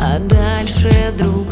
А дальше друг.